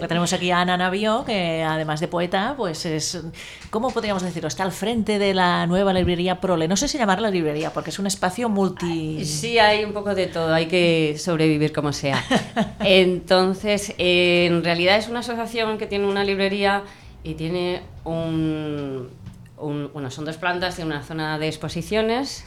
Tenemos aquí a Ana Navio, que además de poeta, pues es, ¿cómo podríamos decirlo? Está al frente de la nueva librería Prole. No sé si llamarla librería, porque es un espacio multi... Sí, hay un poco de todo, hay que sobrevivir como sea. Entonces, en realidad es una asociación que tiene una librería y tiene un, un bueno, son dos plantas, tiene una zona de exposiciones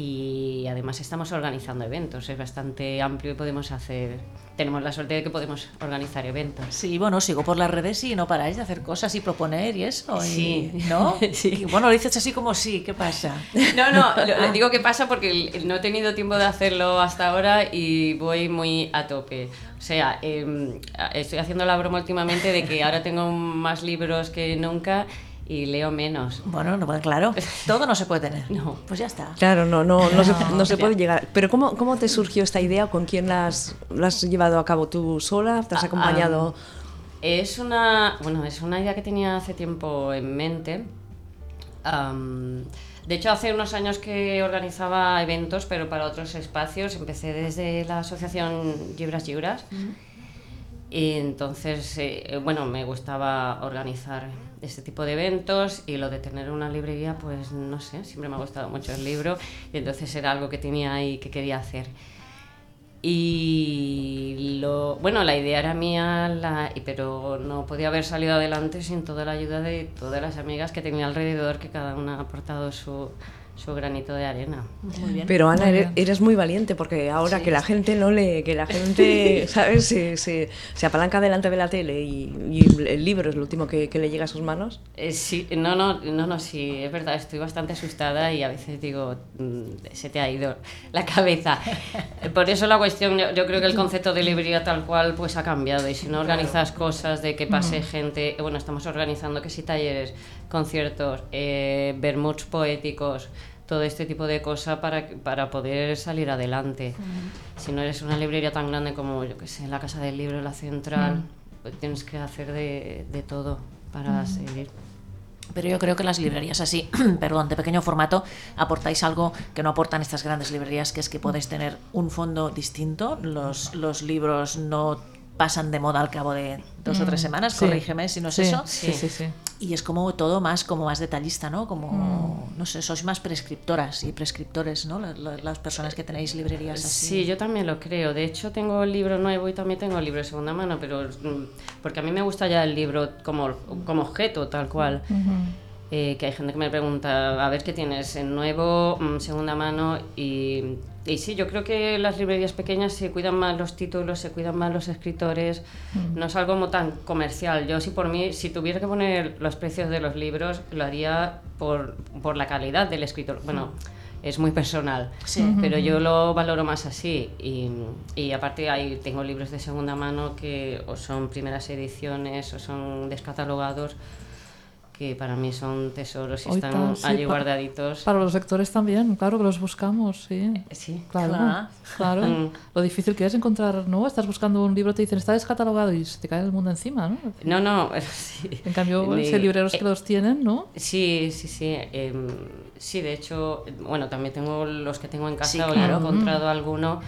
y además estamos organizando eventos, es bastante amplio y podemos hacer, tenemos la suerte de que podemos organizar eventos. Sí, bueno, sigo por las redes y no paráis de hacer cosas y proponer y eso. y- Sí. ¿No? Sí. Y bueno, lo dices así como sí, ¿qué pasa? No, no, lo- lo digo que pasa porque no he tenido tiempo de hacerlo hasta ahora y voy muy a tope. O sea, em, estoy haciendo la broma últimamente de que ahora tengo más libros que nunca y leo menos. Bueno, no, bueno, claro, todo no se puede tener. No. Pues ya está. Claro, no, no, no, se, No, se puede llegar. Pero ¿cómo, ¿cómo te surgió esta idea? ¿Con quién la has, la has llevado a cabo tú sola? ¿Te has Ah, acompañado? Es una, bueno, es una idea que tenía hace tiempo en mente. Am, de hecho, hace unos años que organizaba eventos, pero para otros espacios. Empecé desde la asociación Llibres Lliures. Y entonces, eh, bueno, me gustaba organizar este tipo de eventos y lo de tener una librería, pues no sé, siempre me ha gustado mucho el libro y entonces era algo que tenía ahí que quería hacer. Y lo, bueno, la idea era mía, la, pero no podía haber salido adelante sin toda la ayuda de todas las amigas que tenía alrededor, que cada una ha aportado su, su granito de arena. Muy bien. Pero Ana, Muy eres, bien. eres muy valiente porque ahora Sí. que la gente no lee, que la gente, ¿sabes? Se, se, se apalanca delante de la tele y, y el libro es lo último que, que le llega a sus manos. Eh, sí, no, no, no, no, sí, es verdad, estoy bastante asustada y a veces digo, mm, se te ha ido la cabeza. Por eso la cuestión, yo, yo creo que el concepto de librería tal cual pues ha cambiado y si no organizas cosas de que pase gente, eh, bueno, estamos organizando que si talleres, conciertos, eh, vermuts poéticos, todo este tipo de cosas para, para poder salir adelante. Si no eres una librería tan grande como, yo que sé, la Casa del Libro, la Central, pues tienes que hacer de, de todo para seguir. Pero yo creo que las librerías así, perdón, de pequeño formato, aportáis algo que no aportan estas grandes librerías, que es que podéis tener un fondo distinto. Los, los libros no pasan de moda al cabo de dos o tres semanas, Sí. corrígeme si no es Sí, eso. Sí, sí, sí. Y es como todo más, como más detallista, ¿no? Como, no sé, sois más prescriptoras y prescriptores, ¿no? La- la- Las, personas que tenéis librerías así. Sí, yo también lo creo. De hecho, tengo el libro nuevo y también tengo el libro de segunda mano, pero mm, porque a mí me gusta ya el libro como, como objeto, tal cual. Eh, que hay gente que me pregunta, a ver qué tienes, en nuevo, mm, segunda mano, y, y sí, yo creo que las librerías pequeñas se cuidan más los títulos, se cuidan más los escritores, no es algo como tan comercial. Yo sí por mí, si tuviera que poner los precios de los libros, lo haría por, por la calidad del escritor. Bueno, es muy personal, Sí. pero yo lo valoro más así. Y, y aparte ahí tengo libros de segunda mano que o son primeras ediciones o son descatalogados que para mí son tesoros y Hoy están tal, sí, allí pa- guardaditos. Para los lectores también, claro que los buscamos, sí. Sí. Claro, Claro. claro. Mm. Lo difícil que es encontrar, ¿no? Estás buscando un libro, te dicen, está descatalogado y se te cae el mundo encima, ¿no? No, no, sí. En cambio, Ni- si hay libreros eh, que los tienen, ¿no? Sí, sí, sí. em, sí, de hecho, bueno, también tengo los que tengo en casa. Sí, hoy claro. he encontrado alguno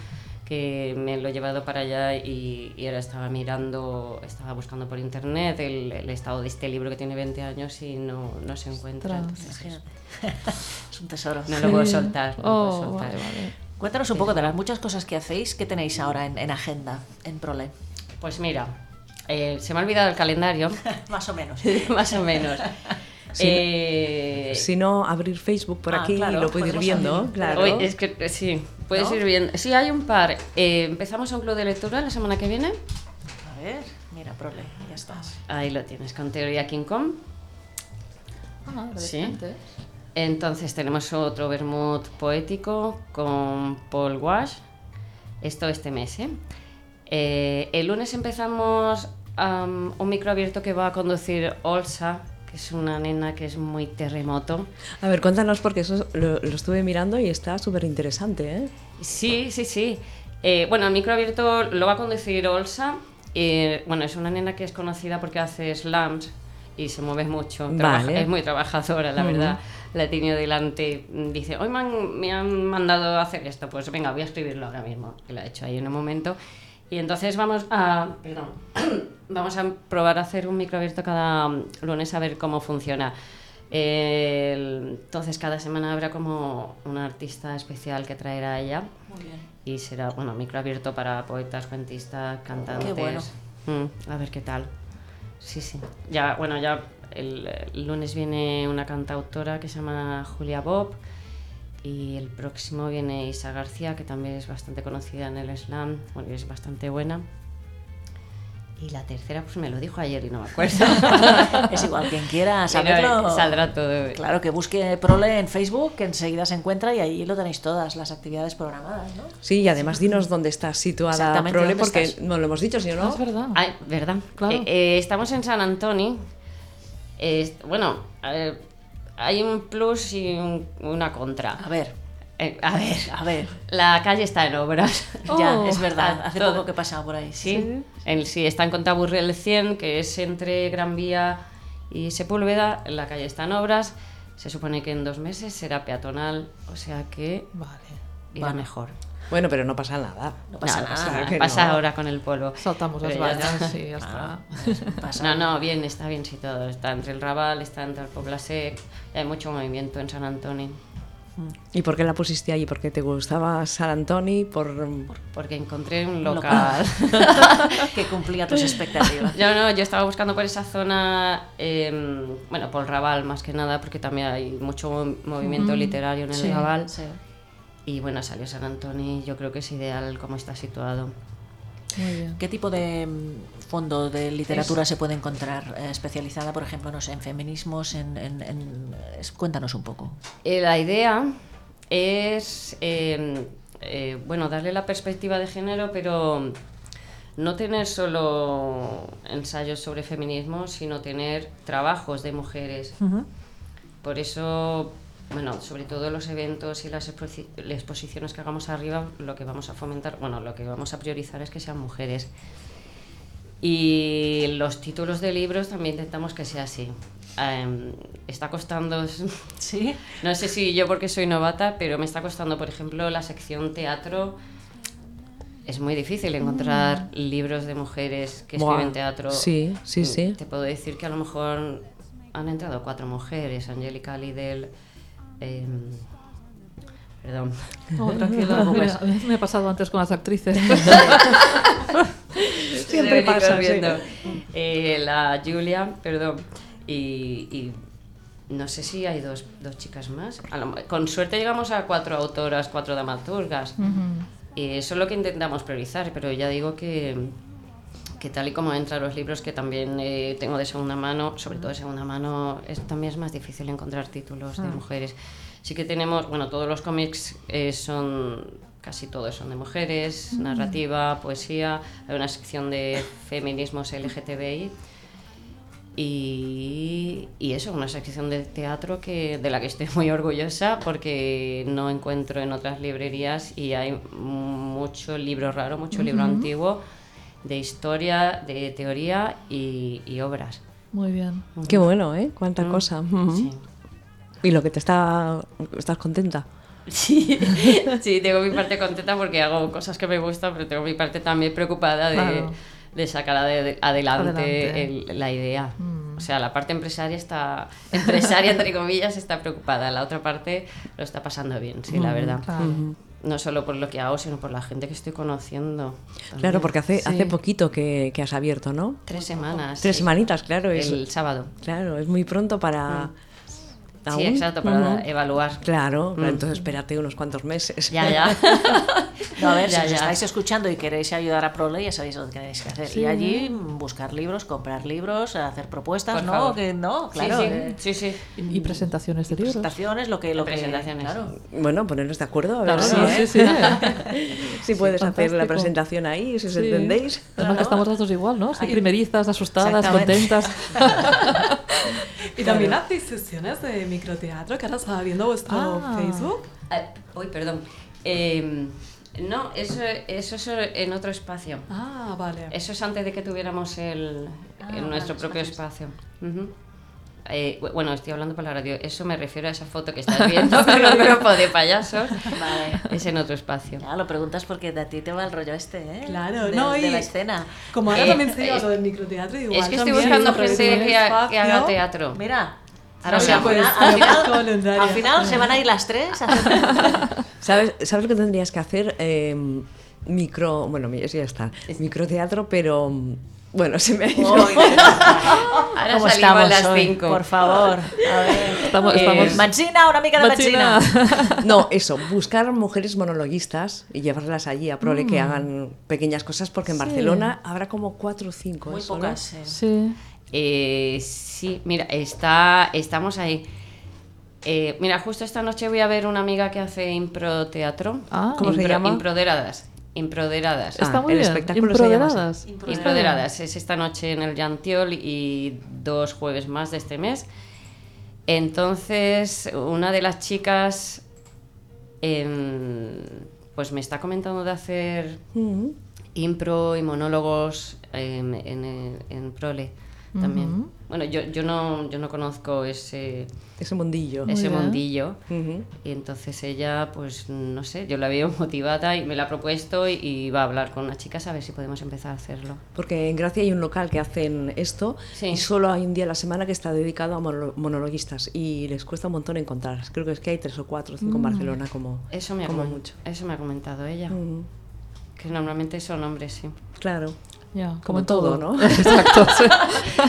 que me lo he llevado para allá y, y ahora estaba mirando, estaba buscando por internet el, el estado de este libro que tiene 20 años y no, no se encuentra. Entonces, es un tesoro. no lo puedo soltar. no lo Oh, puedo soltar. vale, vale. Cuéntanos un poco de las muchas cosas que hacéis, ¿qué tenéis ahora en, en agenda, en Prole? Pues mira, eh, se me ha olvidado el calendario, Más o menos. más o menos. Eh, Si no, abrir Facebook por Ah, aquí claro, y lo puedes ir viendo, claro. Hoy es que eh, sí, puedes ¿No? ir viendo. Sí, hay un par. Eh, empezamos un club de lectura la semana que viene. A ver, mira, Prole, ya estás. Ahí lo tienes, con Teoría King Kong. Ah, Sí. Entonces tenemos otro vermut poético con Paul Wash. Esto este mes, ¿eh? Eh, el lunes empezamos am, un micro abierto que va a conducir Olsa, que es una nena que es muy terremoto. A ver, cuéntanos porque eso lo, lo estuve mirando y está súper interesante, ¿eh? Sí, sí, sí. Eh, bueno, el micro abierto lo va a conducir Olsa. Eh, bueno, es una nena que es conocida porque hace slams y se mueve mucho. Trabaja- Vale. es muy trabajadora, la verdad. La tenido delante. Dice, hoy me han, me han mandado a hacer esto. Pues venga, voy a escribirlo ahora mismo. Que lo ha hecho ahí en un momento. Y entonces vamos a, perdón, vamos a probar a hacer un microabierto cada lunes a ver cómo funciona. El- entonces cada semana habrá como un artista especial que traerá ella Muy bien. y será, bueno, microabierto para poetas, cuentistas, cantantes. bueno. Mm, a ver qué tal. Sí, sí. Ya, bueno, ya el, el lunes viene una cantautora que se llama Julia Bob y el próximo viene Isa García, que también es bastante conocida en el slam, bueno, y es bastante buena. Y la tercera, pues me lo dijo ayer y no me acuerdo. Es igual, quien quiera saberlo. Saldrá todo. Claro, que busque Prole en Facebook, que enseguida se encuentra y ahí lo tenéis todas las actividades programadas, ¿no? Sí, y además dinos dónde está situada Prole, ¿dónde porque estás? no lo hemos dicho, si Ah, no. es verdad. Ay, ¿verdad? Claro. Eh, eh, estamos en San Antonio. Eh, bueno, a ver, hay un plus y un- una contra. A ver, Eh, a ver, a ver. la calle está en obras. Ya, Oh. es verdad. Ah, Hace todo. poco que he pasado por ahí. Sí, El, sí, está en Contaburriel 100, que es entre Gran Vía y Sepúlveda. La calle está en obras. Se supone que en dos meses será peatonal, o sea que Vale. irá mejor. Bueno, pero no pasa nada. No pasa No, nada. que pasa no. ahora con el polvo. Saltamos las Pero ya está. vallas y ya está. Pasa. No, no, bien, está bien situado. Está entre el Raval, está entre el Poblasec. Hay mucho movimiento en San Antonio. ¿Y por qué la pusiste ahí? ¿Porque te gustaba San Antoni? Por... Porque encontré un local. que cumplía tus expectativas. No, no, yo estaba buscando por esa zona, eh, bueno, por el Raval más que nada, porque también hay mucho mo- movimiento literario en el Sí, Raval. sí. Y bueno, salió San Antonio, yo creo que es ideal como está situado. Muy bien. ¿Qué tipo de mm, fondo de literatura se puede encontrar eh, especializada, por ejemplo, no sé, en feminismos? En, en- en- es- cuéntanos un poco. Eh, la idea es, eh, eh, bueno, darle la perspectiva de género, pero no tener solo ensayos sobre feminismo, sino tener trabajos de mujeres. Por eso, bueno, sobre todo los eventos y las exposi- las exposiciones que hagamos arriba, lo que vamos a fomentar, bueno, lo que vamos a priorizar es que sean mujeres. Y los títulos de libros también intentamos que sea así. Em, está costando, Sí. no sé si yo porque soy novata, pero me está costando, por ejemplo, la sección teatro. Es muy difícil encontrar libros de mujeres que escriben teatro. sí, sí, Mm, sí. Te puedo decir que a lo mejor han entrado cuatro mujeres, Angélica Lidl, em, perdón, No, tranquila. Mira, me he pasado antes con las actrices. Siempre pasa, sí. Eh, la Julia, perdón, y, y no sé si hay dos, dos chicas más. Lo- con suerte llegamos a cuatro autoras, cuatro dramaturgas. Y eso es lo que intentamos priorizar, pero ya digo que, que tal y como entran los libros que también eh, tengo de segunda mano, sobre todo de segunda mano, es, también es más difícil encontrar títulos de mujeres. Sí que tenemos, bueno, todos los cómics eh, son, casi todos son de mujeres, narrativa, poesía, hay una sección de feminismos LGTBI. Y, y eso, una sección de teatro que, de la que estoy muy orgullosa porque no encuentro en otras librerías y hay mucho libro raro, mucho libro antiguo de historia, de teoría y, y obras. Muy bien. Qué bueno, ¿eh? Cuánta cosa. Ujú. Sí. Y lo que te está... ¿Estás contenta? Sí, sí, tengo mi parte contenta porque hago cosas que me gustan, pero tengo mi parte también preocupada de, Claro. de sacar ade- adelante, Adelante. el- la idea. Mm. O sea, la parte empresaria está, empresaria entre comillas, está preocupada, la otra parte lo está pasando bien, sí, la verdad. Claro. No solo por lo que hago, sino por la gente que estoy conociendo. también. Claro, porque hace, Sí. hace poquito que, que has abierto, ¿no? Tres semanas. Tres sí. semanitas, claro. Es, El sábado. Claro, es muy pronto para... Sí, ¿Aún? exacto, para evaluar. Claro, Mm. entonces espérate unos cuantos meses. Ya, ya. No, a ver, Ya, si os estáis escuchando y queréis ayudar a Prole, ya sabéis lo que tenéis que hacer. Sí. Y allí buscar libros, comprar libros, hacer propuestas, Por ¿no? favor. Que no, Sí, claro. sí, eh, sí, sí. Y presentaciones de libros. presentaciones, lo que lo que- Presentaciones. claro. Bueno, ponernos de acuerdo, a ver Claro, si, sí, sí. si puedes hacer la presentación ahí, si os Sí. entendéis. Además que estamos las dos igual, ¿no? Sí, Ay. primerizas, asustadas, contentas. Y también hacéis sesiones de microteatro, que ahora estaba viendo vuestro Ah. Facebook. Ah, uy, perdón. Eh, no, eso, eso es en otro espacio. Ah, vale. Eso es antes de que tuviéramos el, Ah, el nuestro vale, propio espacios. espacio. Ujú. Eh, bu- bueno, estoy hablando por la radio, eso me refiero a esa foto que estás viendo con un grupo de payasos. Vale. Es en otro espacio. Ya, lo preguntas porque de a ti te va el rollo este, ¿eh? Claro, de, no, de y la escena. Como ahora Eh, también se lleva es- lo del microteatro, igual es que estoy buscando gente que, el ha- que haga teatro. Mira. Ahora o sea, mismo. al final, Pues, al final- al final se van a ir las tres a. ¿Sabes, ¿Sabes lo que tendrías que hacer? Eh, micro, bueno, eso ya está. Microteatro, pero bueno, se me ha ido. Uy, Ahora ¿Cómo salimos a hoy? 5. Por favor. A ver. Estamos, Eh, estamos... Manchina, una mica de Machina. No, eso, buscar mujeres monologuistas y llevarlas allí a prole Mm. que hagan pequeñas cosas, porque en Sí. Barcelona habrá como cuatro o cinco. Muy ¿eh, solo? pocas, sí. Sí. Eh, sí, mira, está, estamos ahí. Eh, mira, justo esta noche voy a ver una amiga que hace impro teatro. Ah. ¿Cómo se llama? Improderadas. Improderadas. Ah, Está muy el bien. espectáculo se llama así. Improderadas. Improderadas. Es esta noche en el Llantiol y dos jueves más de este mes. Entonces, una de las chicas em, pues me está comentando de hacer impro y monólogos em, en, en- en prole también. Bueno, yo, yo, no, yo no conozco ese, Ese mundillo. ese mundillo. Y entonces ella, pues no sé, yo la veo motivada y me la ha propuesto y, y va a hablar con unas chicas a ver si podemos empezar a hacerlo. Porque en Gracia hay un local que hacen esto Sí. y solo hay un día a la semana que está dedicado a monolo- monologuistas y les cuesta un montón encontrar. Creo que es que hay tres o cuatro cinco en Barcelona como, Eso me, ha como mucho. eso me ha comentado ella. Que normalmente son hombres, sí. Claro. Ya, como, Como en todo, todo, ¿no? Exacto. Sí,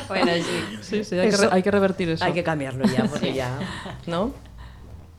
bueno, sí. sí, sí, hay, que, Eso. re- hay que revertir eso. Hay que cambiarlo ya, porque ya, ¿no?